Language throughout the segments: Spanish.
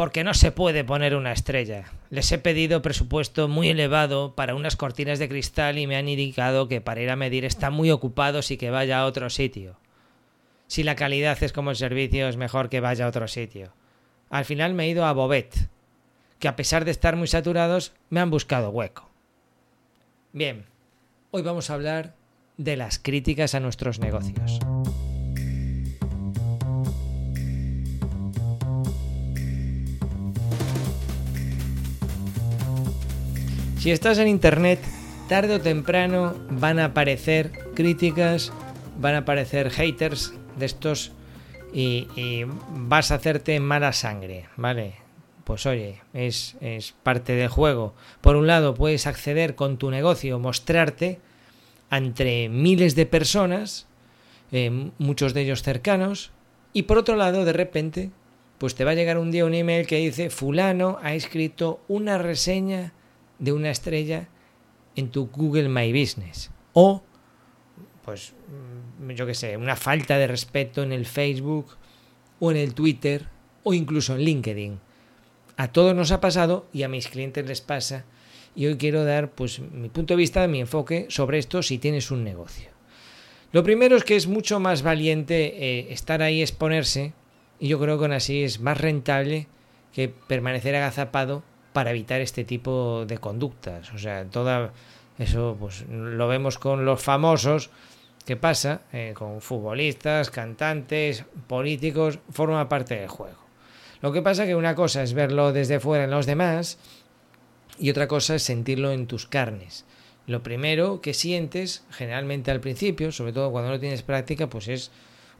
porque no se puede poner una estrella. Les he pedido presupuesto muy elevado para unas cortinas de cristal y me han indicado que para ir a medir están muy ocupados y que vaya a otro sitio. Si la calidad es como el servicio, es mejor que vaya a otro sitio. Al final me he ido a Bobet, que a pesar de estar muy saturados, me han buscado hueco. Bien, hoy vamos a hablar de las críticas a nuestros negocios. Si estás en internet, tarde o temprano van a aparecer críticas, van a aparecer haters de estos y, vas a hacerte mala sangre, ¿vale? Pues oye, es, parte del juego. Por un lado, puedes acceder con tu negocio, mostrarte entre miles de personas, eh, muchos de ellos cercanos, y por otro lado, de repente, pues te va a llegar un día un email que dice, fulano ha escrito una reseña de una estrella en tu Google My Business. O, pues, mm, yo qué sé, una falta de respeto en el Facebook o en el Twitter o incluso en LinkedIn. A todos nos ha pasado y a mis clientes les pasa. Y hoy quiero dar pues mi punto de vista, mi enfoque sobre esto si tienes un negocio. Lo primero es que es mucho más valiente eh, estar ahí, exponerse, y yo creo que aún así es más rentable que permanecer agazapado para evitar este tipo de conductas. O sea, toda eso pues lo vemos con los famosos. ¿Qué pasa? Eh, con futbolistas, cantantes, políticos, forma parte del juego. Lo que pasa que una cosa es verlo desde fuera en los demás y otra cosa es sentirlo en tus carnes. Lo primero que sientes, generalmente al principio, sobre todo cuando no tienes práctica, pues es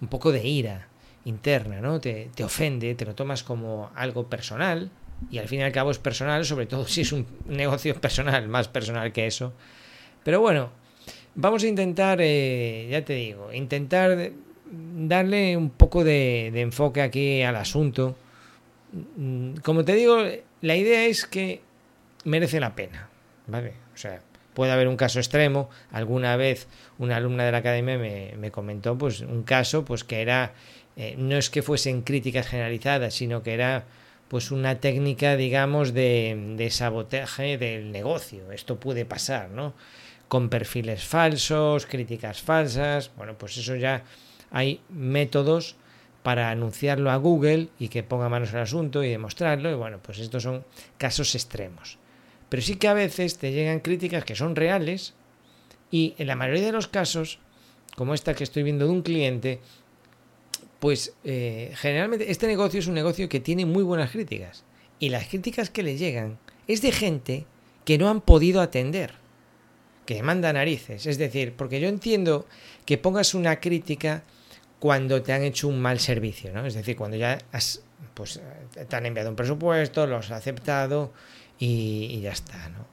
un poco de ira interna, ¿no? Te, te ofende, te lo tomas como algo personal, y al fin y al cabo es personal, sobre todo si es un negocio personal, más personal que eso. Pero bueno, vamos a intentar, eh, ya te digo, intentar darle un poco de, enfoque aquí al asunto. Mm, como te digo, la idea es que merece la pena, ¿vale? O sea, puede haber un caso extremo. Alguna vez una alumna de la academia me, comentó pues un caso pues que era, eh, no es que fuesen críticas generalizadas, sino que era pues una técnica, digamos, de, de sabotaje del negocio. Esto puede pasar, ¿no? Con perfiles falsos, críticas falsas. Bueno, pues eso ya hay métodos para anunciarlo a Google y que ponga manos al asunto y demostrarlo. Y bueno, pues estos son casos extremos. Pero sí que a veces te llegan críticas que son reales y en la mayoría de los casos, como esta que estoy viendo de un cliente, pues eh, generalmente este negocio es un negocio que tiene muy buenas críticas. Y las críticas que le llegan es de gente que no han podido atender, que manda narices. Es decir, porque yo entiendo que pongas una crítica cuando te han hecho un mal servicio, ¿no? Es decir, cuando ya has, pues, te han enviado un presupuesto, lo has aceptado y, ya está, ¿no?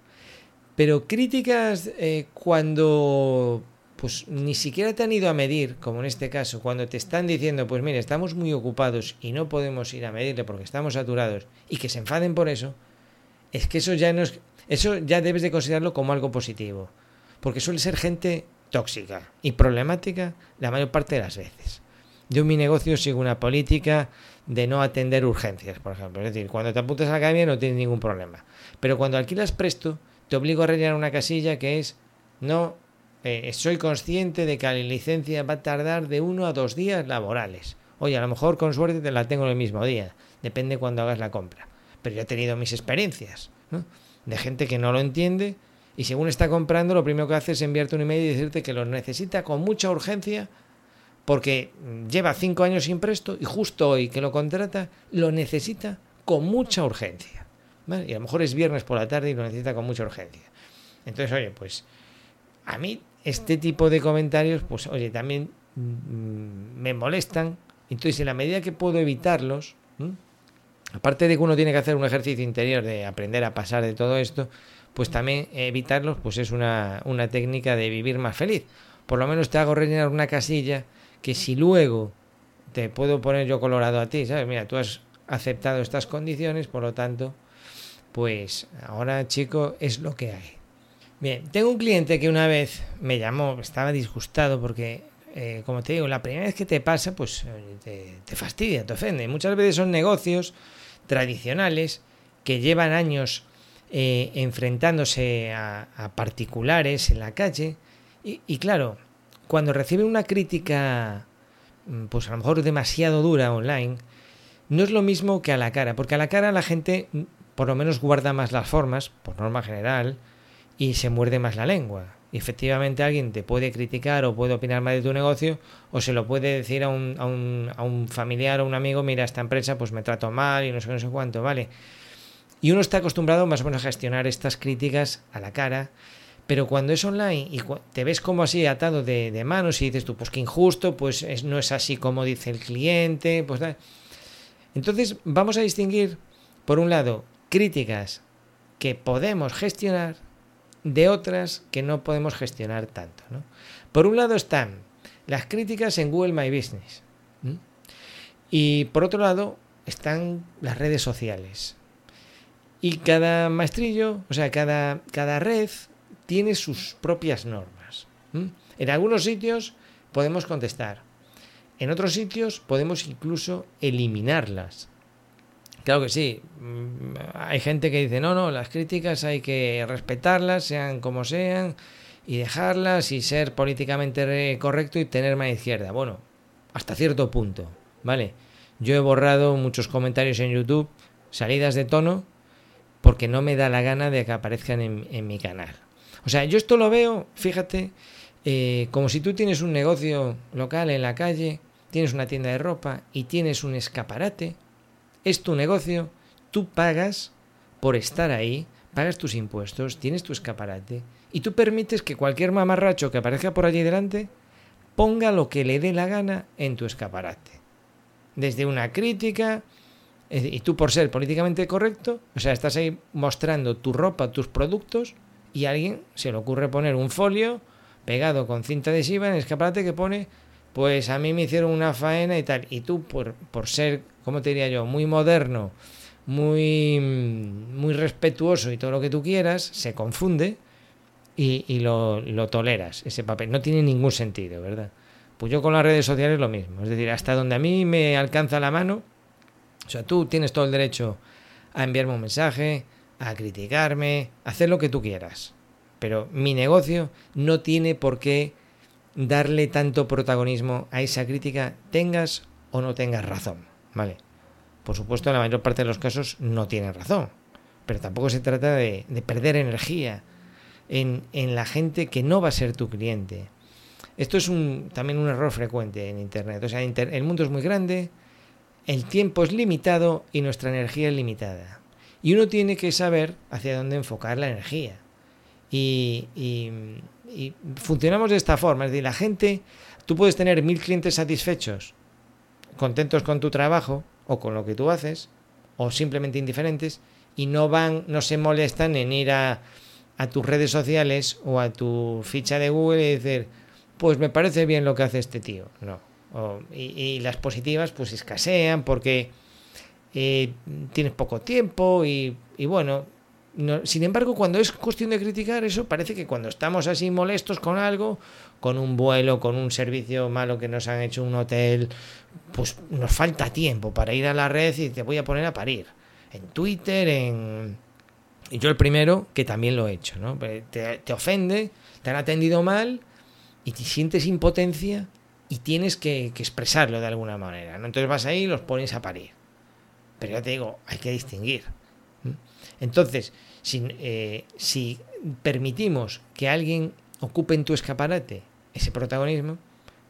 Pero críticas eh, cuando pues ni siquiera te han ido a medir, como en este caso, cuando te están diciendo, pues mire, estamos muy ocupados y no podemos ir a medirle porque estamos saturados y que se enfaden por eso, es que eso ya no es, eso ya debes de considerarlo como algo positivo, porque suele ser gente tóxica y problemática la mayor parte de las veces. Yo en mi negocio sigo una política de no atender urgencias, por ejemplo. Es decir, cuando te apuntas a la academia no tienes ningún problema. Pero cuando alquilas presto, te obligo a rellenar una casilla que es no eh, soy consciente de que la licencia va a tardar de uno a dos días laborales. Oye, a lo mejor con suerte te la tengo el mismo día, depende cuando hagas la compra. Pero yo he tenido mis experiencias de gente que no lo entiende y según está comprando, lo primero que hace es enviarte un email y decirte que lo necesita con mucha urgencia porque lleva cinco años sin presto y justo hoy que lo contrata, lo necesita con mucha urgencia. Y a lo mejor es viernes por la tarde y lo necesita con mucha urgencia. Entonces, oye, pues a mí este tipo de comentarios, pues oye, también mm, me molestan. Entonces, en la medida que puedo evitarlos, aparte de que uno tiene que hacer un ejercicio interior de aprender a pasar de todo esto, pues también evitarlos, pues es una, una técnica de vivir más feliz. Por lo menos te hago rellenar una casilla que si luego te puedo poner yo colorado a ti, ¿sabes? Mira, tú has aceptado estas condiciones, por lo tanto, pues ahora, chico, es lo que hay. Bien, tengo un cliente que una vez me llamó, estaba disgustado porque, eh, como te digo, la primera vez que te pasa, pues te, te, fastidia, te ofende. Muchas veces son negocios, tradicionales que llevan años eh, enfrentándose a, particulares en la calle. Y, claro, cuando reciben una crítica, mm, pues a lo mejor demasiado dura online, no es lo mismo que a la cara, porque a la cara la gente mm, por lo menos guarda más las formas, por norma general, y se muerde más la lengua. Y efectivamente alguien te puede criticar o puede opinar mal de tu negocio o se lo puede decir a un, a un, a un familiar o un amigo, mira, esta empresa pues me trato mal y no sé, no sé cuánto, ¿vale? Y uno está acostumbrado más o menos a gestionar estas críticas a la cara, pero cuando es online y te ves como así atado de, manos y dices tú, pues qué injusto, pues no es así como dice el cliente, pues Entonces vamos a distinguir, por un lado, críticas que podemos gestionar de otras que no podemos gestionar tanto. Por un lado están las críticas en Google My Business. Y por otro lado están las redes sociales. Y cada maestrillo, o sea, cada, cada red tiene sus propias normas. En algunos sitios podemos contestar. En otros sitios podemos incluso eliminarlas. Claro que sí. Mm, hay gente que dice, no, no, las críticas hay que respetarlas, sean como sean, y dejarlas y ser políticamente correcto y tener más izquierda. Bueno, hasta cierto punto, ¿vale? Yo he borrado muchos comentarios en YouTube, salidas de tono, porque no me da la gana de que aparezcan en, mi canal. O sea, yo esto lo veo, fíjate, eh, como si tú tienes un negocio local en la calle, tienes una tienda de ropa y tienes un escaparate, es tu negocio, tú pagas por estar ahí, pagas tus impuestos, tienes tu escaparate y tú permites que cualquier mamarracho que aparezca por allí delante ponga lo que le dé la gana en tu escaparate. Desde una crítica, y tú por ser políticamente correcto, o sea, estás ahí mostrando tu ropa, tus productos, y a alguien se le ocurre poner un folio pegado con cinta adhesiva en el escaparate que pone, pues a mí me hicieron una faena y tal. Y tú, por, por ser, ¿cómo te diría yo?, muy moderno, muy, muy respetuoso y todo lo que tú quieras, se confunde y, y lo, lo toleras, ese papel. No tiene ningún sentido, ¿verdad? Pues yo con las redes sociales lo mismo. Es decir, hasta donde a mí me alcanza la mano, o sea, tú tienes todo el derecho a enviarme un mensaje, a criticarme, a hacer lo que tú quieras. Pero mi negocio no tiene por qué darle tanto protagonismo a esa crítica, tengas o no tengas razón. ¿Vale? Por supuesto, en la mayor parte de los casos no tienes razón. Pero tampoco se trata de, perder energía en, la gente que no va a ser tu cliente. Esto es un, también un error frecuente en Internet. O sea, el mundo es muy grande, el tiempo es limitado y nuestra energía es limitada. Y uno tiene que saber hacia dónde enfocar la energía. Y, funcionamos de esta forma. Es decir, la gente, tú puedes tener mil clientes satisfechos, contentos con tu trabajo o con lo que tú haces, o simplemente indiferentes, y no van, no se molestan en ir a, a tus redes sociales o a tu ficha de Google y decir, pues me parece bien lo que hace este tío. No, y, las positivas pues escasean porque eh, tienes poco tiempo y, bueno, sin embargo cuando es cuestión de criticar eso parece que cuando estamos así molestos con algo, con un vuelo, con un servicio malo que nos han hecho un hotel, pues nos falta tiempo para ir a la red y te voy a poner a parir. En Twitter, en... Y yo el primero, que también lo he hecho, ¿no? Te, ofende, te han atendido mal y te sientes impotencia y tienes que, expresarlo de alguna manera. ¿no? Entonces vas ahí y los pones a parir. Pero ya te digo, hay que distinguir. Entonces, si, eh, si permitimos que alguien ocupe en tu escaparate ese protagonismo,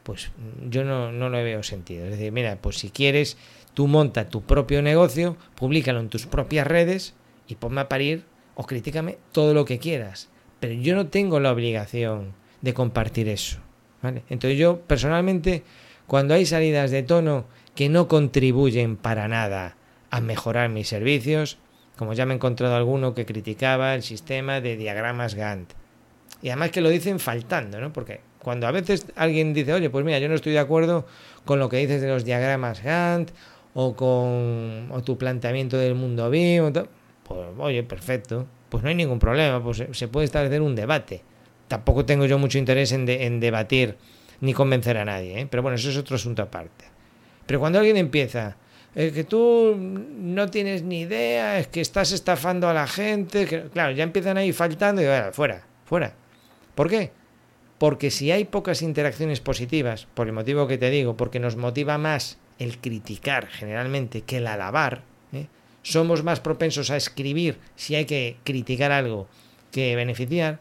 pues yo no, no lo veo sentido. Es decir, mira, pues si quieres, tú monta tu propio negocio, públicalo en tus propias redes y ponme a parir o críticame todo lo que quieras. Pero yo no tengo la obligación de compartir eso. Entonces yo personalmente, cuando hay salidas de tono que no contribuyen para nada a mejorar mis servicios, como ya me he encontrado alguno que criticaba el sistema de diagramas Gantt. Y además que lo dicen faltando, ¿no? Porque cuando a veces alguien dice, oye, pues mira, yo no estoy de acuerdo con lo que dices de los diagramas Gantt o con o tu planteamiento del mundo BIM, pues oye, perfecto, pues no hay ningún problema, pues se puede establecer un debate tampoco tengo yo mucho interés en, debatir ni convencer a nadie, ¿eh? pero bueno, eso es otro asunto aparte. Pero cuando alguien empieza, es que tú no tienes ni idea, es que estás estafando a la gente, claro, ya empiezan ahí faltando y fuera, fuera. ¿Por qué? Porque si hay pocas interacciones positivas, por el motivo que te digo, porque nos motiva más el criticar generalmente que el alabar, ¿eh? somos más propensos a escribir si hay que criticar algo que beneficiar,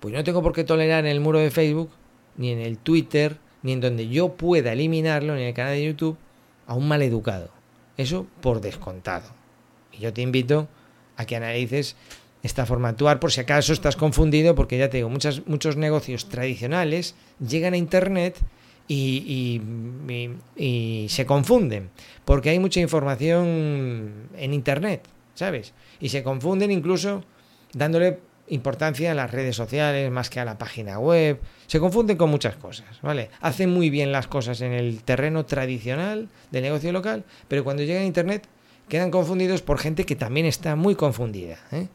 pues no tengo por qué tolerar en el muro de Facebook, ni en el Twitter, ni en donde yo pueda eliminarlo, ni en el canal de YouTube, a un maleducado. Eso por descontado. Y yo te invito a que analices esta forma de actuar por si acaso estás confundido, porque ya te digo, muchos negocios tradicionales llegan a Internet y, y, se confunden, porque hay mucha información en Internet, ¿sabes? Y se confunden incluso dándole importancia a las redes sociales más que a la página web. Se confunden con muchas cosas, ¿vale? Hacen muy bien las cosas en el terreno tradicional del negocio local, pero cuando llegan a Internet quedan confundidos por gente que también está muy confundida. ¿eh?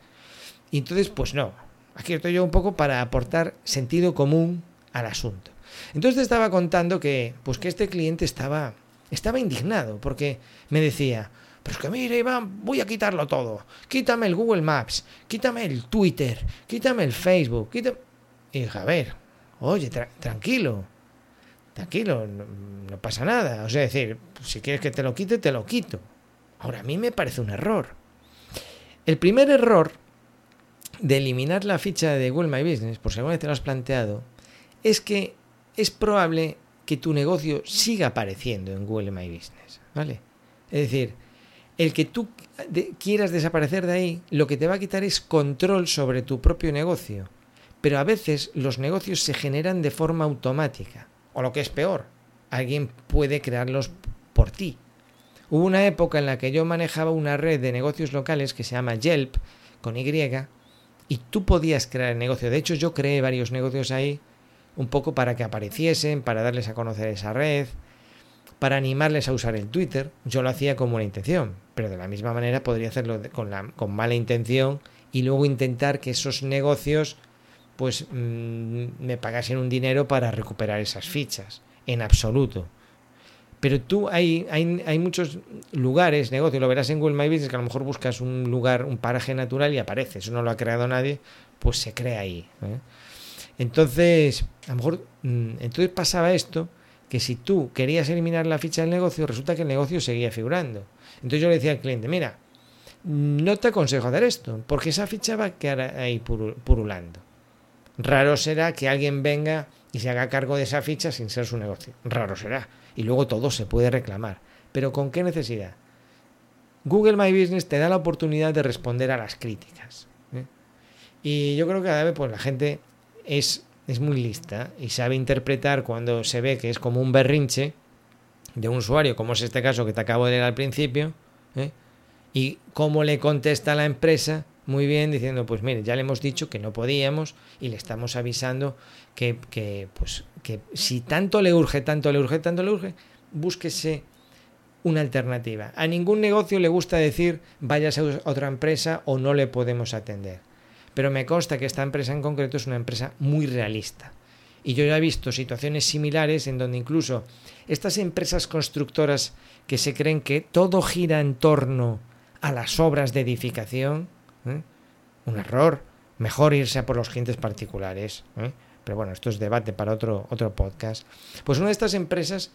Y entonces, pues no. Aquí estoy yo un poco para aportar sentido común al asunto. Entonces te estaba contando que, pues que este cliente estaba, estaba indignado porque me decía, pero es que mire, Iván, voy a quitarlo todo. Quítame el Google Maps, quítame el Twitter, quítame el Facebook, quítame... Y a ver, oye, tranquilo, tranquilo, no, pasa nada. O sea, decir, si quieres que te lo quite, te lo quito. Ahora, a mí me parece un error. El primer error de eliminar la ficha de Google My Business, por si alguna vez te lo has planteado, es que es probable que tu negocio siga apareciendo en Google My Business, ¿vale? Es decir, el que tú quieras desaparecer de ahí, lo que te va a quitar es control sobre tu propio negocio. Pero a veces los negocios se generan de forma automática. O lo que es peor, alguien puede crearlos por ti. Hubo una época en la que yo manejaba una red de negocios locales que se llama Yelp, con Y, y tú podías crear el negocio. De hecho, yo creé varios negocios ahí, un poco para que apareciesen, para darles a conocer esa red, para animarles a usar el Twitter. Yo lo hacía con buena intención, pero de la misma manera podría hacerlo con, la, con mala intención y luego intentar que esos negocios pues mm, me pagasen un dinero para recuperar esas fichas. En absoluto. Pero tú hay, hay, hay, muchos lugares, negocios, lo verás en Google My Business, que a lo mejor buscas un lugar, un paraje natural y aparece. Eso no lo ha creado nadie, pues se crea ahí. ¿eh? Entonces, a lo mejor, mm, entonces pasaba esto que si tú querías eliminar la ficha del negocio, resulta que el negocio seguía figurando. Entonces yo le decía al cliente, mira, no te aconsejo hacer esto, porque esa ficha va a quedar ahí purulando. Raro será que alguien venga y se haga cargo de esa ficha sin ser su negocio. Raro será. Y luego todo se puede reclamar. Pero ¿con qué necesidad? Google My Business te da la oportunidad de responder a las críticas. ¿eh? Y yo creo que cada vez pues, la gente es es muy lista y sabe interpretar cuando se ve que es como un berrinche de un usuario, como es este caso que te acabo de leer al principio, ¿eh? y cómo le contesta la empresa muy bien diciendo, pues mire, ya le hemos dicho que no podíamos y le estamos avisando que, que, pues, que si tanto le urge, tanto le urge, tanto le urge, búsquese una alternativa. A ningún negocio le gusta decir vayas a otra empresa o no le podemos atender pero me consta que esta empresa en concreto es una empresa muy realista. Y yo ya he visto situaciones similares en donde incluso estas empresas constructoras que se creen que todo gira en torno a las obras de edificación, ¿eh? un error, mejor irse a por los clientes particulares. ¿eh? Pero bueno, esto es debate para otro, otro podcast. Pues una de estas empresas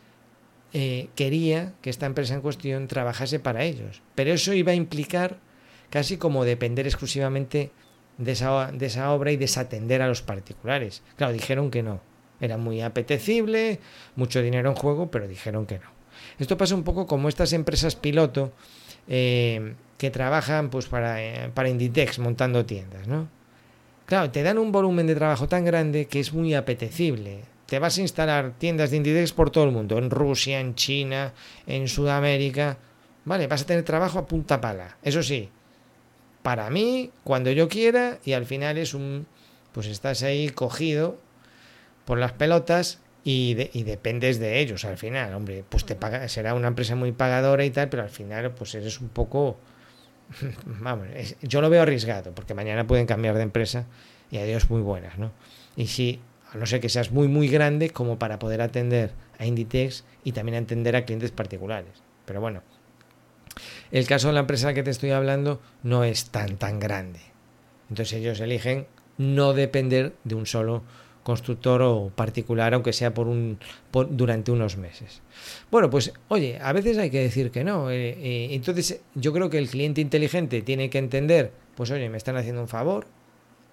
eh, quería que esta empresa en cuestión trabajase para ellos, pero eso iba a implicar casi como depender exclusivamente de esa, obra y desatender a los particulares. Claro, dijeron que no. Era muy apetecible, mucho dinero en juego, pero dijeron que no. Esto pasa un poco como estas empresas piloto eh, que trabajan pues, para, eh, para Inditex montando tiendas, ¿no? Claro, te dan un volumen de trabajo tan grande que es muy apetecible. Te vas a instalar tiendas de Inditex por todo el mundo, en Rusia, en China, en Sudamérica. Vale, vas a tener trabajo a punta pala. Eso sí, para mí, cuando yo quiera, y al final es un, pues estás ahí cogido por las pelotas y, dependes de ellos al final, hombre, pues te paga, será una empresa muy pagadora y tal, pero al final pues eres un poco, vamos, yo lo veo arriesgado, porque mañana pueden cambiar de empresa y adiós muy buenas, ¿no? Y si, a no ser que seas muy, muy grande como para poder atender a Inditex y también atender a clientes particulares. Pero bueno, el caso de la empresa que te estoy hablando no es tan tan grande. Entonces ellos eligen no depender de un solo constructor o particular, aunque sea por un durante unos meses. Bueno, pues oye, a veces hay que decir que no. Eh, eh, entonces yo creo que el cliente inteligente tiene que entender, pues oye, me están haciendo un favor,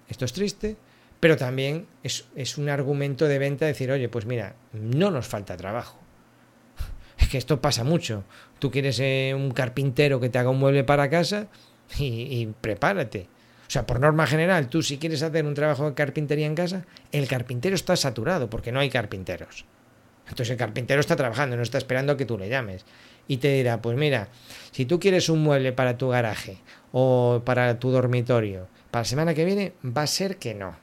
esto es triste, pero también es, es un argumento de venta decir, oye, pues mira, no nos falta trabajo. Que esto pasa mucho. Tú quieres eh, un carpintero que te haga un mueble para casa y prepárate o sea, por norma general, tú si quieres hacer un trabajo de carpintería en casa, el carpintero está saturado porque no hay carpinteros. Entonces el carpintero está trabajando, no está esperando a que tú le llames. Y te dirá, pues mira, si tú quieres un mueble para tu garaje o para tu dormitorio, para la semana que viene va a ser que no.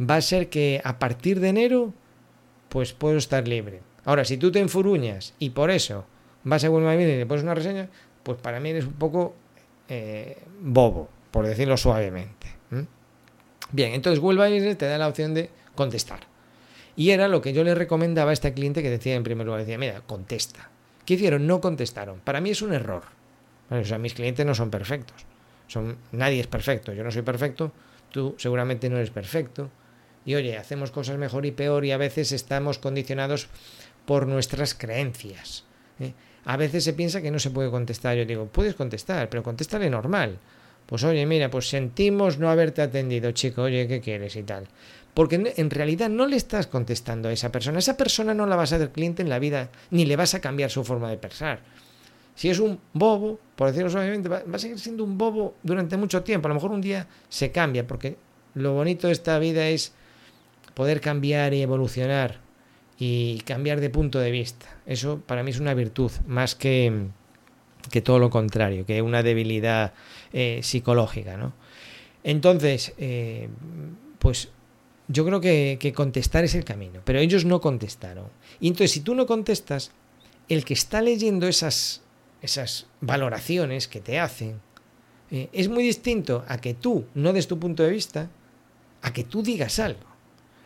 Va a ser que a partir de enero, pues puedo estar libre. Ahora, si tú te enfuruñas y por eso vas a Google y le pones una reseña, pues para mí eres un poco eh, bobo por decirlo suavemente. Bien, entonces Google Business te da la opción de contestar. Y era lo que yo le recomendaba a este cliente que decía en primer lugar, decía, mira, contesta. ¿Qué hicieron? No contestaron. Para mí es un error. O sea, mis clientes no son perfectos. Son, nadie es perfecto. Yo no soy perfecto. Tú seguramente no eres perfecto. Y oye, hacemos cosas mejor y peor y a veces estamos condicionados por nuestras creencias. ¿eh? A veces se piensa que no se puede contestar. Yo digo, puedes contestar, pero contéstale normal. Pues oye, mira, pues sentimos no haberte atendido, chico, oye, ¿qué quieres y tal? Porque en realidad no le estás contestando a esa persona. Esa persona no la vas a hacer cliente en la vida, ni le vas a cambiar su forma de pensar. Si es un bobo, por decirlo suavemente, va, a seguir siendo un bobo durante mucho tiempo. A lo mejor un día se cambia, porque lo bonito de esta vida es poder cambiar y evolucionar y cambiar de punto de vista. Eso para mí es una virtud, más que, que todo lo contrario, que una debilidad eh, psicológica. ¿no? Entonces, eh, pues yo creo que, contestar es el camino, pero ellos no contestaron. Y entonces, si tú no contestas, el que está leyendo esas, esas valoraciones que te hacen, eh, es muy distinto a que tú no des tu punto de vista, a que tú digas algo.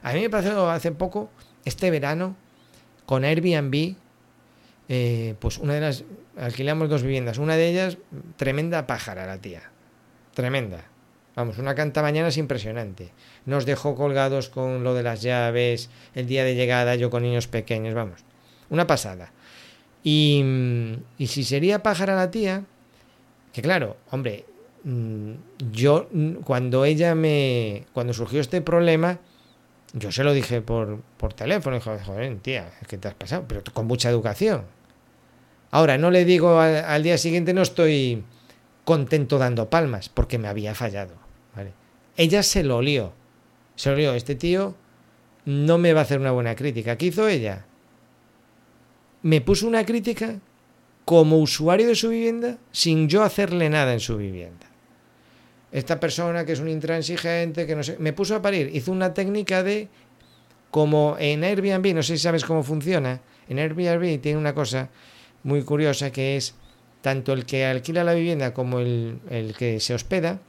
A mí me pasó hace poco, este verano, con Airbnb, pues una de las alquilamos dos viviendas. Una de ellas, tremenda pájara la tía. Tremenda. Vamos, una canta mañana es impresionante. Nos dejó colgados con lo de las llaves, el día de llegada, yo con niños pequeños, vamos. Una pasada. Y, y si sería pájara la tía, que claro, hombre, mm, yo cuando ella me, cuando surgió este problema, yo se lo dije por, por teléfono, dijo, joder, tía, es que te has pasado, pero con mucha educación, Ahora, no le digo al, día siguiente, no estoy contento dando palmas, porque me había fallado. Ella se lo olió. Se lo olió. Este tío no me va a hacer una buena crítica. ¿Qué hizo ella? Me puso una crítica como usuario de su vivienda sin yo hacerle nada en su vivienda. Esta persona que es un intransigente, que no sé, me puso a parir, hizo una técnica de como en Airbnb, no sé si sabes cómo funciona, en Airbnb tiene una cosa muy curiosa que es tanto el que alquila la vivienda como el, que se hospeda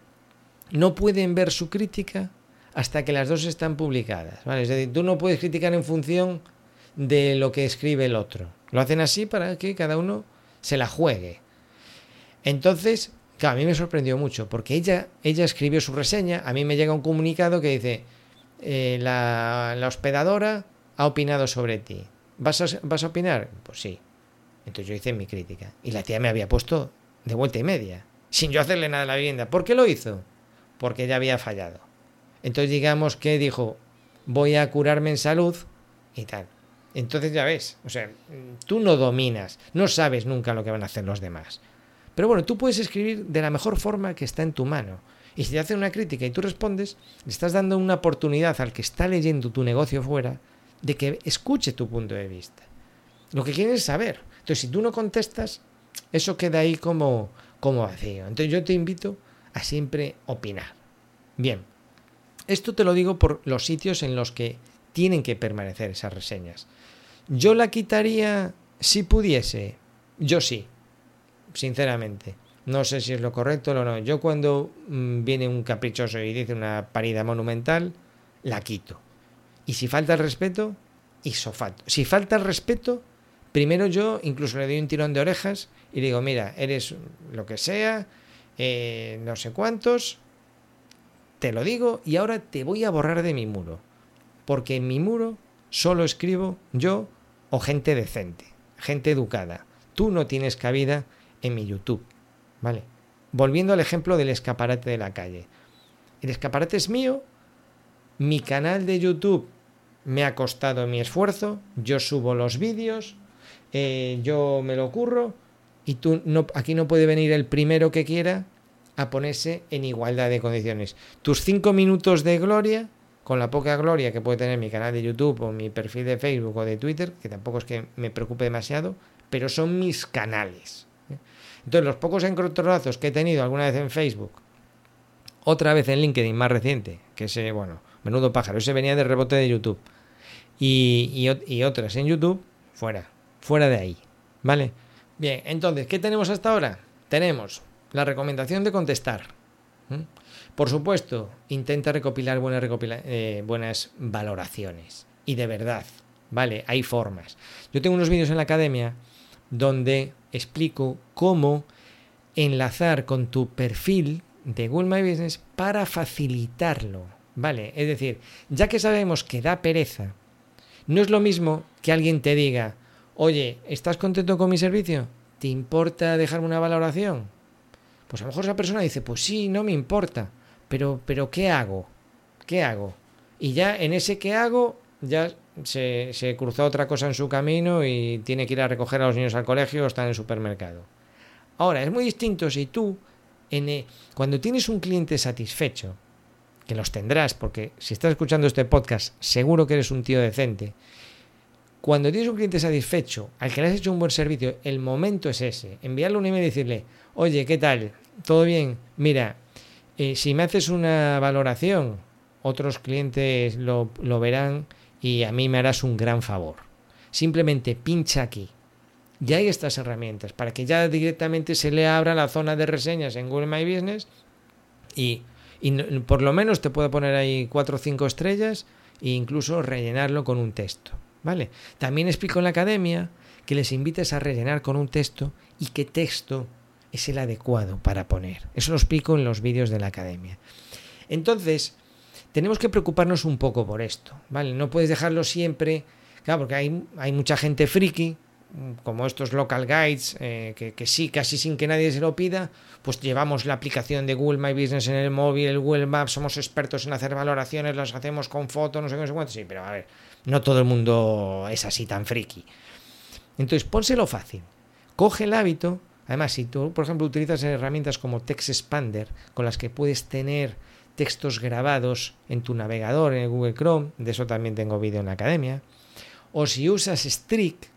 no pueden ver su crítica hasta que las dos están publicadas. ¿vale? Es decir, tú no puedes criticar en función de lo que escribe el otro. Lo hacen así para que cada uno se la juegue. Entonces, claro, a mí me sorprendió mucho, porque ella, ella escribió su reseña, a mí me llega un comunicado que dice, eh, la, la, hospedadora ha opinado sobre ti. ¿Vas a, ¿Vas a opinar? Pues sí. Entonces yo hice mi crítica. Y la tía me había puesto de vuelta y media, sin yo hacerle nada a la vivienda. ¿Por qué lo hizo? Porque ya había fallado. Entonces digamos que dijo, voy a curarme en salud y tal. Entonces ya ves, o sea, tú no dominas, no sabes nunca lo que van a hacer los demás. Pero bueno, tú puedes escribir de la mejor forma que está en tu mano. Y si te hacen una crítica y tú respondes, le estás dando una oportunidad al que está leyendo tu negocio fuera de que escuche tu punto de vista. Lo que quieren es saber. Entonces, si tú no contestas, eso queda ahí como, como vacío. Entonces, yo te invito a siempre opinar. Bien, esto te lo digo por los sitios en los que tienen que permanecer esas reseñas. Yo la quitaría si pudiese. Yo sí, sinceramente. No sé si es lo correcto o no. Yo cuando mm, viene un caprichoso y dice una parida monumental, la quito. Y si falta el respeto, hizo falta. Si falta el respeto, primero yo incluso le doy un tirón de orejas y digo, mira, eres lo que sea, eh, no sé cuántos, te lo digo y ahora te voy a borrar de mi muro. Porque en mi muro solo escribo yo o gente decente, gente educada. Tú no tienes cabida en mi YouTube. ¿Vale? Volviendo al ejemplo del escaparate de la calle. El escaparate es mío, mi canal de YouTube me ha costado mi esfuerzo, yo subo los vídeos, eh, yo me lo ocurro y tú no, aquí no puede venir el primero que quiera a ponerse en igualdad de condiciones. Tus cinco minutos de gloria, con la poca gloria que puede tener mi canal de YouTube o mi perfil de Facebook o de Twitter, que tampoco es que me preocupe demasiado, pero son mis canales. Entonces, los pocos encontronazos que he tenido alguna vez en Facebook, otra vez en LinkedIn, más reciente, que ese, bueno, menudo pájaro, ese venía de rebote de YouTube, y, y otras en YouTube, fuera, fuera de ahí, ¿vale? Bien, entonces, ¿qué tenemos hasta ahora? Tenemos la recomendación de contestar. Por supuesto, intenta recopilar buenas, eh, buenas valoraciones. Y de verdad, ¿vale? Hay formas. Yo tengo unos vídeos en la academia donde explico cómo enlazar con tu perfil de Google My Business para facilitarlo, ¿vale? Es decir, ya que sabemos que da pereza, no es lo mismo que alguien te diga, oye, ¿estás contento con mi servicio? ¿Te importa dejarme una valoración? Pues a lo mejor esa persona dice, pues sí, no me importa, pero, pero ¿qué hago? ¿Qué hago? Y ya en ese qué hago, ya se, se cruzó otra cosa en su camino y tiene que ir a recoger a los niños al colegio o está en el supermercado. Ahora, es muy distinto si tú, en, e, cuando tienes un cliente satisfecho, que los tendrás, porque si estás escuchando este podcast, seguro que eres un tío decente. Cuando tienes un cliente satisfecho, al que le has hecho un buen servicio, el momento es ese. Enviarle un email y decirle, oye, ¿qué tal? ¿Todo bien? Mira, eh, si me haces una valoración, otros clientes lo verán y a mí me harás un gran favor. Simplemente pincha aquí. Ya hay estas herramientas para que ya directamente se le abra la zona de reseñas en Google My Business y, y por lo menos te puede poner ahí cuatro o cinco estrellas e incluso rellenarlo con un texto. ¿Vale? También explico en la academia que les invites a rellenar con un texto y qué texto es el adecuado para poner. Eso lo explico en los vídeos de la academia. Entonces, tenemos que preocuparnos un poco por esto, ¿vale? No puedes dejarlo siempre, claro, porque hay, mucha gente friki, como estos local guides, eh, que, que, sí, casi sin que nadie se lo pida, pues llevamos la aplicación de Google My Business en el móvil, el Google Maps, somos expertos en hacer valoraciones, las hacemos con fotos, no sé qué, no sé cuánto. Sí, pero a ver, no todo el mundo es así tan friki. Entonces, pónselo fácil. Coge el hábito Además, si tú, por ejemplo, utilizas herramientas como Text Expander, con las que puedes tener textos grabados en tu navegador, en Google Chrome, de eso también tengo vídeo en la academia, o si usas Streak,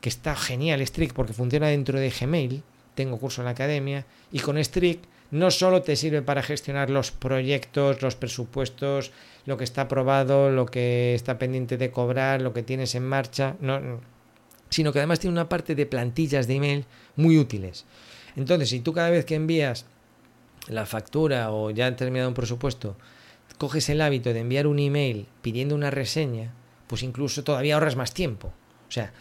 que está genial Streak porque funciona dentro de Gmail, tengo curso en la academia, y con Streak no solo te sirve para gestionar los proyectos, los presupuestos, lo que está aprobado, lo que está pendiente de cobrar, lo que tienes en marcha, no, sino que además tiene una parte de plantillas de email muy útiles. Entonces, si tú cada vez que envías la factura o ya han terminado un presupuesto, coges el hábito de enviar un email pidiendo una reseña, pues incluso todavía ahorras más tiempo. O sea,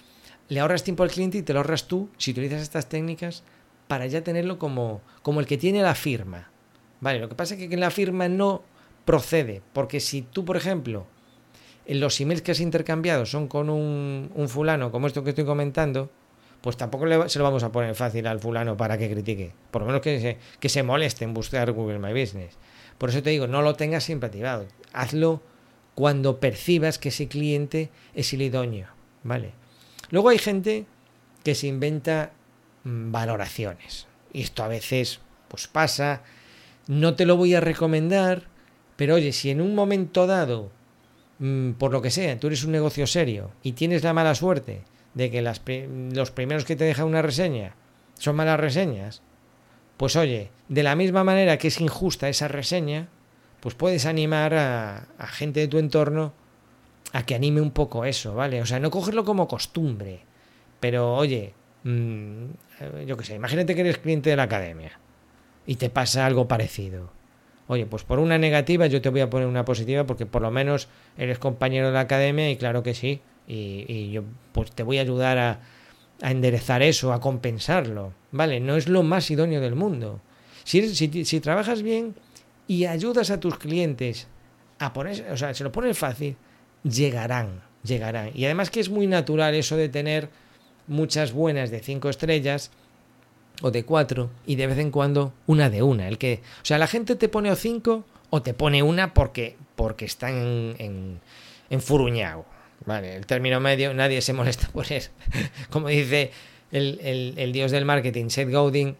le ahorras tiempo al cliente y te lo ahorras tú si utilizas estas técnicas para ya tenerlo como, como el que tiene la firma. Vale, lo que pasa es que en la firma no procede, porque si tú, por ejemplo, los emails que has intercambiado son con un, fulano como esto que estoy comentando, pues tampoco se lo vamos a poner fácil al fulano para que critique. Por lo menos que se, que se moleste en buscar Google My Business. Por eso te digo, no lo tengas siempre activado. Hazlo cuando percibas que ese cliente es el idóneo. ¿Vale? Luego hay gente que se inventa mm, valoraciones. Y esto a veces pues pasa. No te lo voy a recomendar, pero oye, si en un momento dado Mm, por lo que sea, tú eres un negocio serio y tienes la mala suerte de que las, los primeros que te dejan una reseña son malas reseñas, pues oye, de la misma manera que es injusta esa reseña, pues puedes animar a, gente de tu entorno a que anime un poco eso, ¿vale? O sea, no cogerlo como costumbre, pero oye, mm, yo qué sé, imagínate que eres cliente de la academia y te pasa algo parecido Oye, pues por una negativa yo te voy a poner una positiva porque por lo menos eres compañero de la academia y claro que sí. Y, yo pues te voy a ayudar a, enderezar eso, a compensarlo, ¿vale? No es lo más idóneo del mundo. Si, si, trabajas bien y ayudas a tus clientes a poner, o sea, se lo pones fácil, llegarán, llegarán. Y además que es muy natural eso de tener muchas buenas de cinco estrellas o de cuatro y de vez en cuando una de una. El que, o sea, la gente te pone o cinco o te pone una porque, porque está en, en. Vale, el término medio, nadie se molesta por eso. Como dice el, el, dios del marketing, Seth Godin,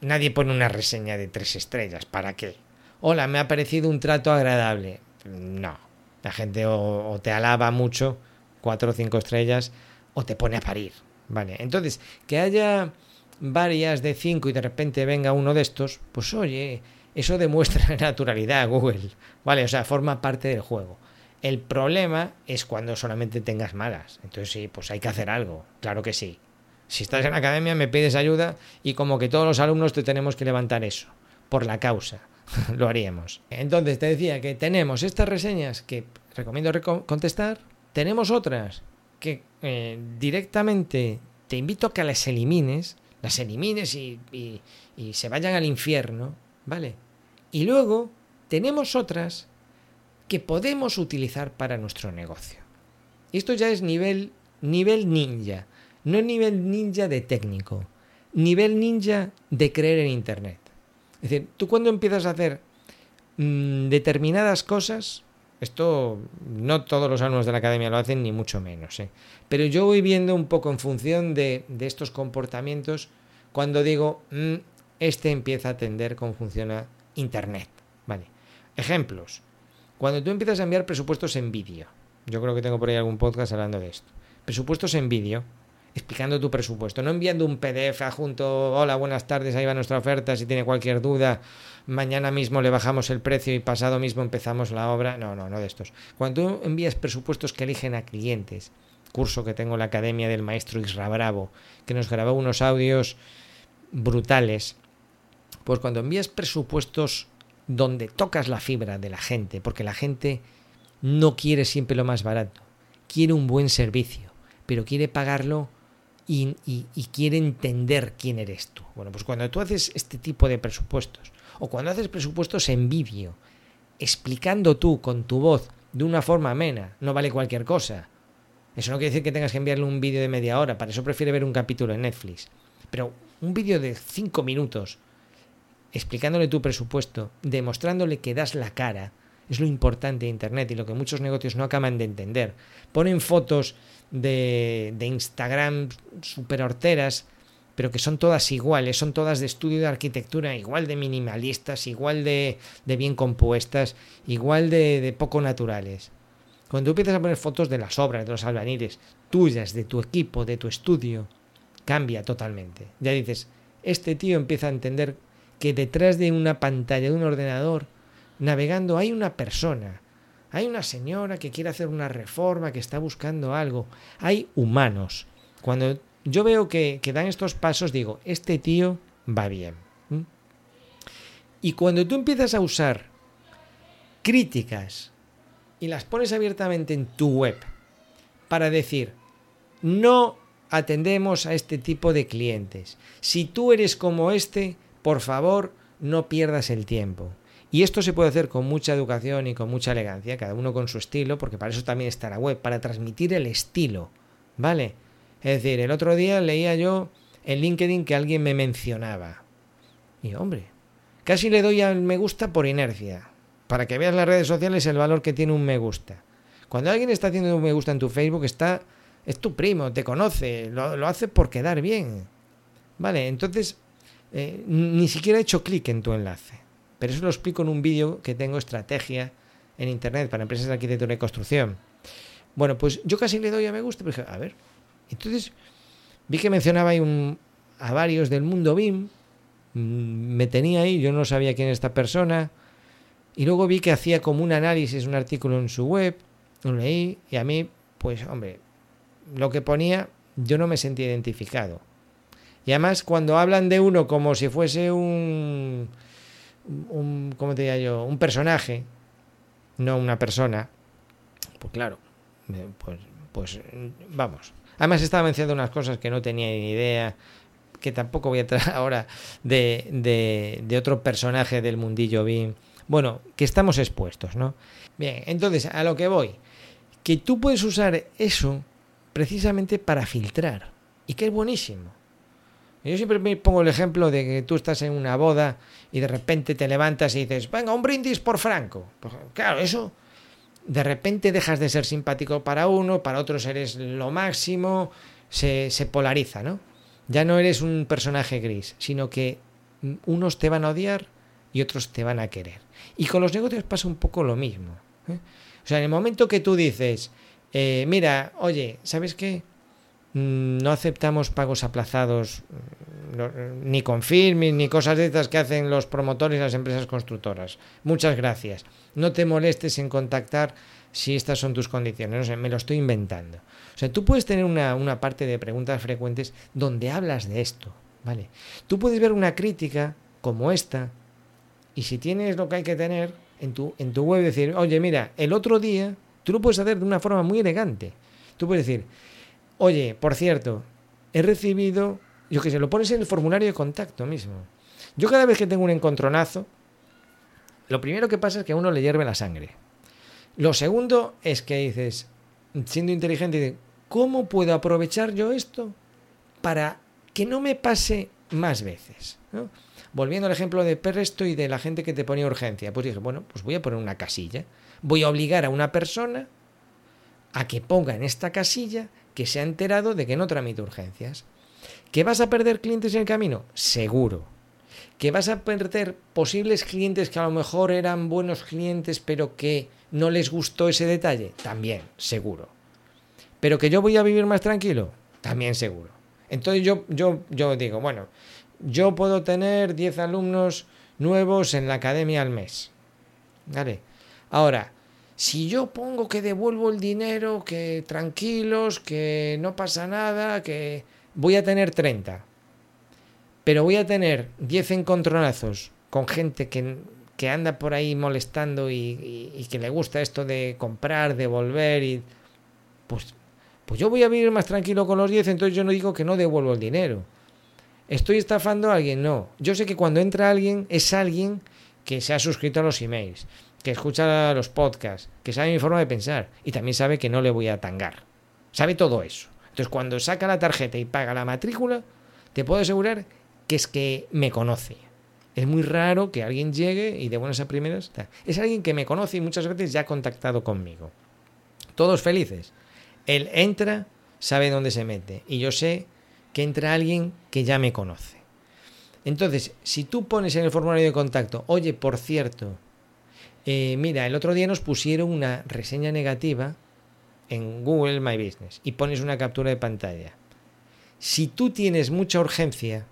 nadie pone una reseña de tres estrellas. ¿Para qué? Hola, me ha parecido un trato agradable. No, la gente o, te alaba mucho, cuatro o cinco estrellas, o te pone a parir. Vale, entonces, que haya varias de cinco y de repente venga uno de estos, pues oye, eso demuestra naturalidad Google. Vale, o sea, forma parte del juego. El problema es cuando solamente tengas malas. Entonces sí, pues hay que hacer algo. Claro que sí. Si estás en la academia me pides ayuda y como que todos los alumnos te tenemos que levantar eso. Por la causa. Lo haríamos. Entonces te decía que tenemos estas reseñas que recomiendo contestar. Tenemos otras que eh, directamente te invito a que las elimines. Las elimines y, y se vayan al infierno. ¿Vale? Y luego tenemos otras que podemos utilizar para nuestro negocio. Esto ya es nivel, nivel ninja, no nivel ninja de técnico, nivel ninja de creer en Internet. Es decir, tú cuando empiezas a hacer mm, determinadas cosas, esto no todos los alumnos de la academia lo hacen, ni mucho menos, ¿eh? pero yo voy viendo un poco en función de, estos comportamientos cuando digo, mm, este empieza a atender cómo funciona Internet. Vale. Ejemplos. Cuando tú empiezas a enviar presupuestos en vídeo, yo creo que tengo por ahí algún podcast hablando de esto. Presupuestos en vídeo, explicando tu presupuesto, no enviando un PDF adjunto, hola, buenas tardes, ahí va nuestra oferta, si tiene cualquier duda, mañana mismo le bajamos el precio y pasado mismo empezamos la obra. No, no, no de estos. Cuando tú envías presupuestos que eligen a clientes, curso que tengo en la Academia del Maestro Isra Bravo, que nos grabó unos audios brutales, pues cuando envías presupuestos donde tocas la fibra de la gente, porque la gente no quiere siempre lo más barato, quiere un buen servicio, pero quiere pagarlo y, quiere entender quién eres tú. Bueno, pues cuando tú haces este tipo de presupuestos, o cuando haces presupuestos en vídeo, explicando tú con tu voz de una forma amena, no vale cualquier cosa. Eso no quiere decir que tengas que enviarle un vídeo de media hora, para eso prefiere ver un capítulo en Netflix. Pero un vídeo de cinco minutos explicándole tu presupuesto, demostrándole que das la cara, es lo importante de Internet y lo que muchos negocios no acaban de entender. Ponen fotos de, de Instagram super horteras, pero que son todas iguales, son todas de estudio de arquitectura, igual de minimalistas, igual de, de bien compuestas, igual de, de, poco naturales. Cuando tú empiezas a poner fotos de las obras, de los albaniles, tuyas, de tu equipo, de tu estudio, cambia totalmente. Ya dices, este tío empieza a entender que detrás de una pantalla de un ordenador, navegando, hay una persona. Hay una señora que quiere hacer una reforma, que está buscando algo. Hay humanos. Cuando yo veo que, dan estos pasos, digo, este tío va bien. Y cuando tú empiezas a usar críticas y las pones abiertamente en tu web para decir, no atendemos a este tipo de clientes. Si tú eres como este, por favor, no pierdas el tiempo. Y esto se puede hacer con mucha educación y con mucha elegancia, cada uno con su estilo, porque para eso también está la web, para transmitir el estilo, ¿vale? Es decir, el otro día leía yo en LinkedIn que alguien me mencionaba. Y hombre, casi le doy al me gusta por inercia, para que veas las redes sociales el valor que tiene un me gusta. Cuando alguien está haciendo un me gusta en tu Facebook, está, es tu primo, te conoce, lo, lo hace por quedar bien. Vale, entonces eh, ni siquiera he hecho clic en tu enlace. Pero eso lo explico en un vídeo que tengo estrategia en internet para empresas de arquitectura y construcción. Bueno, pues yo casi le doy a me gusta, pero dije, a ver. Entonces vi que mencionaba ahí un, a varios del mundo BIM. Mm, me tenía ahí, yo no sabía quién es esta persona. Y luego vi que hacía como un análisis, un artículo en su web. Lo leí y a mí, pues hombre, lo que ponía, yo no me sentí identificado. Y además cuando hablan de uno como si fuese un, un ¿cómo te diría yo? Un personaje, no una persona, pues claro, pues, pues vamos, Además estaba mencionando unas cosas que no tenía ni idea, que tampoco voy a traer ahora de, de, de otro personaje del mundillo BIM. Bueno, que estamos expuestos, ¿no? Bien, entonces, a lo que voy, que tú puedes usar eso precisamente para filtrar, y que es buenísimo. Yo siempre me pongo el ejemplo de que tú estás en una boda y de repente te levantas y dices, venga, un brindis por Franco. Pues, claro, eso de repente dejas de ser simpático para uno, para otros eres lo máximo, se, se polariza, ¿no? Ya no eres un personaje gris, sino que unos te van a odiar y otros te van a querer. Y con los negocios pasa un poco lo mismo. ¿eh? O sea, en el momento que tú dices, eh, mira, oye, ¿sabes qué? Mm, no aceptamos pagos aplazados mm, ni con firming ni cosas de estas que hacen los promotores y las empresas constructoras. Muchas gracias. No te molestes en contactar si estas son tus condiciones. No sé, me lo estoy inventando. O sea, tú puedes tener una, una parte de preguntas frecuentes donde hablas de esto. ¿Vale? Tú puedes ver una crítica como esta y si tienes lo que hay que tener en tu, en tu web, decir, oye, mira, el otro día, tú lo puedes hacer de una forma muy elegante. Tú puedes decir, Oye, por cierto, he recibido, yo que sé, lo pones en el formulario de contacto mismo. Yo cada vez que tengo un encontronazo, lo primero que pasa es que a uno le hierve la sangre. Lo segundo es que dices, siendo inteligente, ¿cómo puedo aprovechar yo esto para que no me pase más veces? Volviendo al ejemplo de Perresto y de la gente que te ponía urgencia, pues dije, bueno, pues voy a poner una casilla. Voy a obligar a una persona a que ponga en esta casilla que se ha enterado de que no tramite urgencias. ¿Que vas a perder clientes en el camino? Seguro. ¿Que vas a perder posibles clientes que a lo mejor eran buenos clientes pero que no les gustó ese detalle? También, seguro. ¿Pero que yo voy a vivir más tranquilo? También seguro. Entonces yo, yo, yo digo, bueno, yo puedo tener 10 alumnos nuevos en la academia al mes. ¿Vale? Ahora, si yo pongo que devuelvo el dinero, que tranquilos, que no pasa nada, que voy a tener 30, pero voy a tener 10 encontronazos con gente que, que anda por ahí molestando y, que le gusta esto de comprar, devolver y pues, pues yo voy a vivir más tranquilo con los 10, entonces yo no digo que no devuelvo el dinero. ¿Estoy estafando a alguien? No. Yo sé que cuando entra alguien es alguien que se ha suscrito a los emails, que escucha los podcasts, que sabe mi forma de pensar y también sabe que no le voy a tangar. Sabe todo eso. Entonces, cuando saca la tarjeta y paga la matrícula, te puedo asegurar que es que me conoce. Es muy raro que alguien llegue y de buenas a primeras. Es alguien que me conoce y muchas veces ya ha contactado conmigo. Todos felices. Él entra, sabe dónde se mete. Y yo sé que entra alguien que ya me conoce. Entonces, si tú pones en el formulario de contacto, oye, por cierto, eh, mira, el otro día nos pusieron una reseña negativa en Google My Business y pones una captura de pantalla. Si tú tienes mucha urgencia,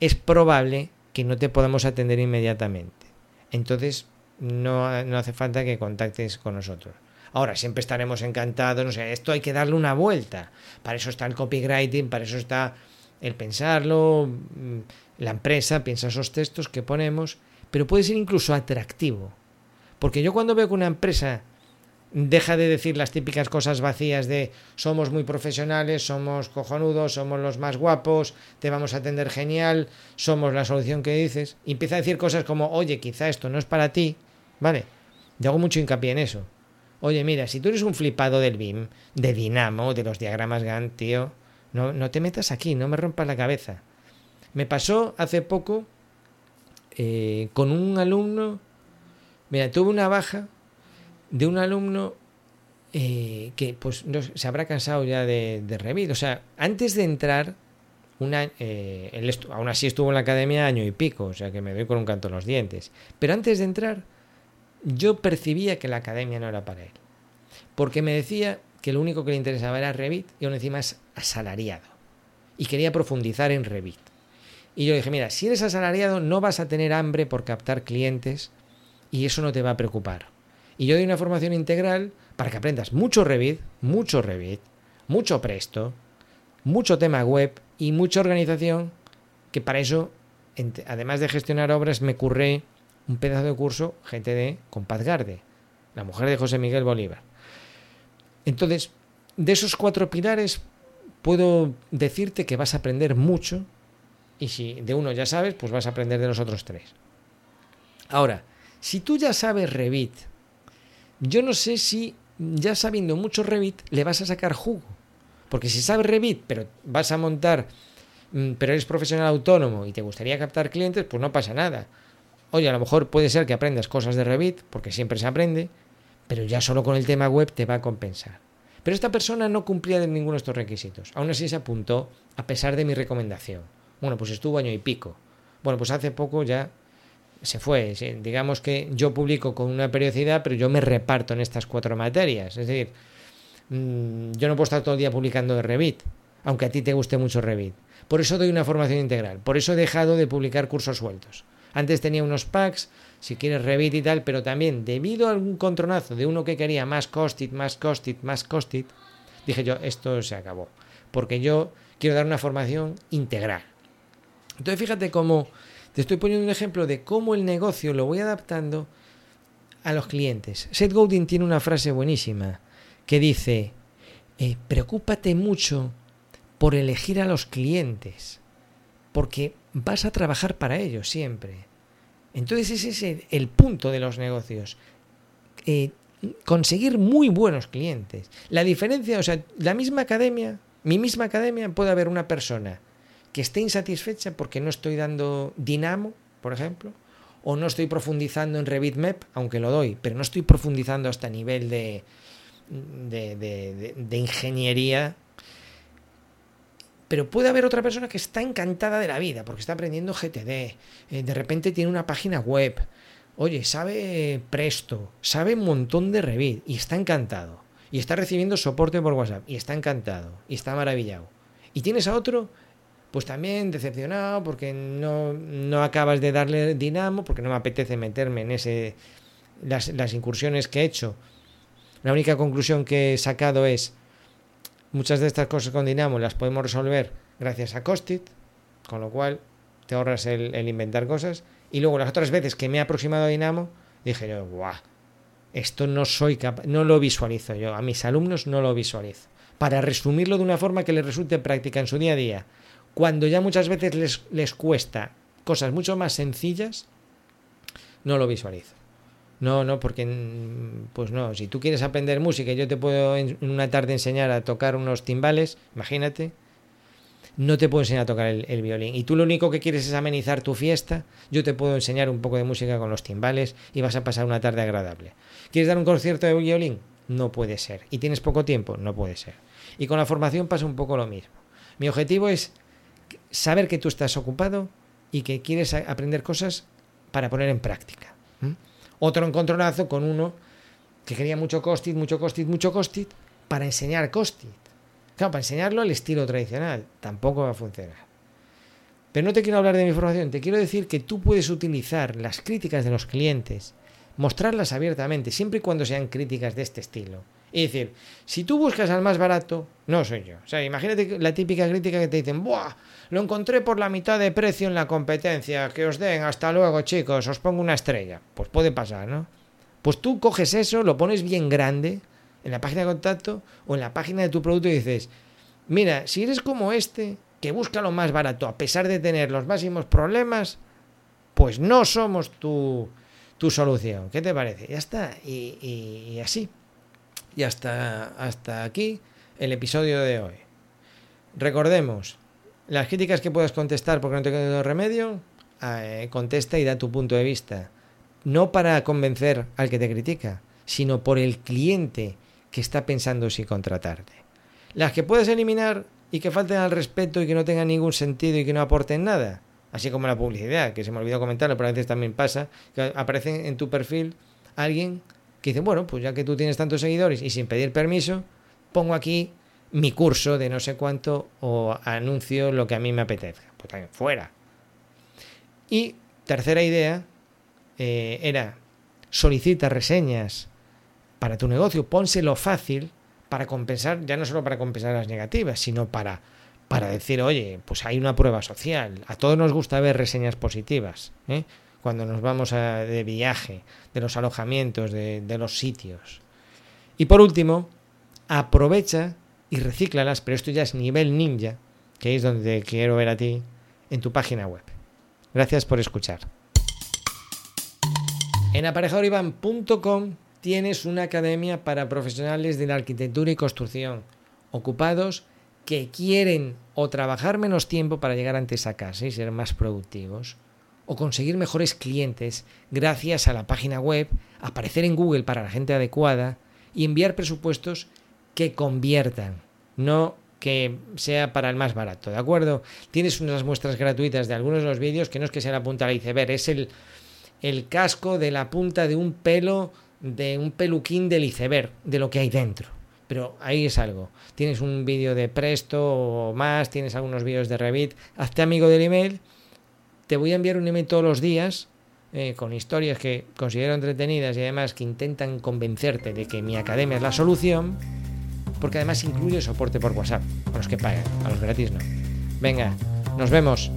es probable que no te podamos atender inmediatamente. Entonces, no, no hace falta que contactes con nosotros. Ahora, siempre estaremos encantados, no sé, esto hay que darle una vuelta. Para eso está el copywriting, para eso está el pensarlo, mm, la empresa piensa esos textos que ponemos pero puede ser incluso atractivo. Porque yo cuando veo que una empresa deja de decir las típicas cosas vacías de somos muy profesionales, somos cojonudos, somos los más guapos, te vamos a atender genial, somos la solución que dices, y empieza a decir cosas como, oye, quizá esto no es para ti, ¿vale? Yo hago mucho hincapié en eso. Oye, mira, si tú eres un flipado del BIM, de Dinamo, de los diagramas Gantt, tío, no, no te metas aquí, no me rompas la cabeza. Me pasó hace poco eh, con un alumno, mira, tuve una baja de un alumno eh, que pues no, se habrá cansado ya de, Revit. O sea, antes de entrar, eh, él aún así estuvo en la academia año y pico, o sea que me doy con un canto en los dientes. Pero antes de entrar, yo percibía que la academia no era para él. Porque me decía que lo único que le interesaba era Revit y aún encima es asalariado. Y quería profundizar en Revit. Y yo dije, mira, si eres asalariado no vas a tener hambre por captar clientes y eso no te va a preocupar. Y yo doy una formación integral para que aprendas mucho Revit, mucho Revit, mucho Presto, mucho tema web y mucha organización, que para eso, además de gestionar obras, me curré un pedazo de curso GTD con Paz Garde, la mujer de José Miguel Bolívar. Entonces, de esos cuatro pilares puedo decirte que vas a aprender mucho y si de uno ya sabes, pues vas a aprender de los otros tres. Ahora, si tú ya sabes Revit, yo no sé si ya sabiendo mucho Revit le vas a sacar jugo. Porque si sabes Revit, pero vas a montar, mm, pero eres profesional autónomo y te gustaría captar clientes, pues no pasa nada. Oye, a lo mejor puede ser que aprendas cosas de Revit, porque siempre se aprende, pero ya solo con el tema web te va a compensar. Pero esta persona no cumplía de ninguno de estos requisitos. Aún así se apuntó a pesar de mi recomendación. Bueno, pues estuvo año y pico. Bueno, pues hace poco ya se fue. Digamos que yo publico con una periodicidad, pero yo me reparto en estas cuatro materias. Es decir, mm, yo no puedo estar todo el día publicando de Revit, aunque a ti te guste mucho Revit. Por eso doy una formación integral. Por eso he dejado de publicar cursos sueltos. Antes tenía unos packs, si quieres Revit y tal, pero también debido a algún contronazo de uno que quería más costit, más costit, más costit, dije yo, esto se acabó. Porque yo quiero dar una formación integral. Entonces fíjate cómo te estoy poniendo un ejemplo de cómo el negocio lo voy adaptando a los clientes. Seth Godin tiene una frase buenísima que dice, eh, preocúpate mucho por elegir a los clientes, porque vas a trabajar para ellos siempre. Entonces ese es el, punto de los negocios. Eh, conseguir muy buenos clientes. La diferencia, o sea, la misma academia, mi misma academia, puede haber una persona que esté insatisfecha porque no estoy dando Dinamo, por ejemplo, o no estoy profundizando en Revit Map, aunque lo doy, pero no estoy profundizando hasta nivel de, de, ingeniería. Pero puede haber otra persona que está encantada de la vida porque está aprendiendo GTD, eh, de repente tiene una página web, oye, sabe Presto, sabe un montón de Revit y está encantado. Y está recibiendo soporte por WhatsApp y está encantado y está maravillado. Y tienes a otro pues también decepcionado porque no, acabas de darle dinamo, porque no me apetece meterme en ese las, las, incursiones que he hecho. La única conclusión que he sacado es muchas de estas cosas con dinamo las podemos resolver gracias a Costit, con lo cual te ahorras el, el inventar cosas. Y luego las otras veces que me he aproximado a dinamo, dije yo, guau, esto no soy capaz, no lo visualizo yo, a mis alumnos no lo visualizo. Para resumirlo de una forma que les resulte práctica en su día a día cuando ya muchas veces les, les cuesta cosas mucho más sencillas, no lo visualizo. No, no, porque pues no, si tú quieres aprender música y yo te puedo en una tarde enseñar a tocar unos timbales, imagínate, no te puedo enseñar a tocar el, el, violín. Y tú lo único que quieres es amenizar tu fiesta, yo te puedo enseñar un poco de música con los timbales y vas a pasar una tarde agradable. ¿Quieres dar un concierto de violín? No puede ser. ¿Y tienes poco tiempo? No puede ser. Y con la formación pasa un poco lo mismo. Mi objetivo es saber que tú estás ocupado y que quieres aprender cosas para poner en práctica. Otro encontronazo con uno que quería mucho costit, mucho costit, mucho costit, para enseñar costit. Claro, para enseñarlo al estilo tradicional. Tampoco va a funcionar. Pero no te quiero hablar de mi formación, te quiero decir que tú puedes utilizar las críticas de los clientes, mostrarlas abiertamente, siempre y cuando sean críticas de este estilo. Y decir, si tú buscas al más barato, no soy yo. O sea, imagínate la típica crítica que te dicen, ¡buah! Lo encontré por la mitad de precio en la competencia, que os den, hasta luego chicos, os pongo una estrella. Pues puede pasar, ¿no? Pues tú coges eso, lo pones bien grande en la página de contacto o en la página de tu producto y dices, mira, si eres como este, que busca lo más barato a pesar de tener los máximos problemas, pues no somos tu, tu solución. ¿Qué te parece? Ya está. y así. Y hasta, hasta aquí el episodio de hoy. Recordemos, las críticas que puedas contestar porque no te remedio, eh, contesta y da tu punto de vista. No para convencer al que te critica, sino por el cliente que está pensando si contratarte. Las que puedes eliminar y que falten al respeto y que no tengan ningún sentido y que no aporten nada, así como la publicidad, que se me olvidó comentarlo, pero a veces también pasa, que aparece en tu perfil alguien que dice, bueno, pues ya que tú tienes tantos seguidores y sin pedir permiso, pongo aquí mi curso de no sé cuánto o anuncio lo que a mí me apetezca. Pues también fuera. Y tercera idea eh, era solicita reseñas para tu negocio, pónselo fácil para compensar, ya no solo para compensar las negativas, sino para, para decir, oye, pues hay una prueba social. A todos nos gusta ver reseñas positivas. ¿eh? Cuando nos vamos de viaje, de los alojamientos, de, los sitios. Y por último, aprovecha y recíclalas, pero esto ya es nivel ninja, que es donde quiero ver a ti en tu página web. Gracias por escuchar. En aparejadorivan.com tienes una academia para profesionales de la arquitectura y construcción, ocupados que quieren o trabajar menos tiempo para llegar antes a casa y ser más productivos, o conseguir mejores clientes gracias a la página web, aparecer en Google para la gente adecuada y enviar presupuestos que conviertan, no que sea para el más barato, ¿de acuerdo? Tienes unas muestras gratuitas de algunos de los vídeos que no es que sea la punta del iceberg, es el, el casco de la punta de un pelo, de un peluquín del iceberg, de lo que hay dentro. Pero ahí es algo. Tienes un vídeo de Presto o más, tienes algunos vídeos de Revit, hazte amigo del email. Te voy a enviar un email todos los días eh, con historias que considero entretenidas y además que intentan convencerte de que mi academia es la solución porque además incluye soporte por WhatsApp, a los que pagan, a los gratis no. Venga, nos vemos.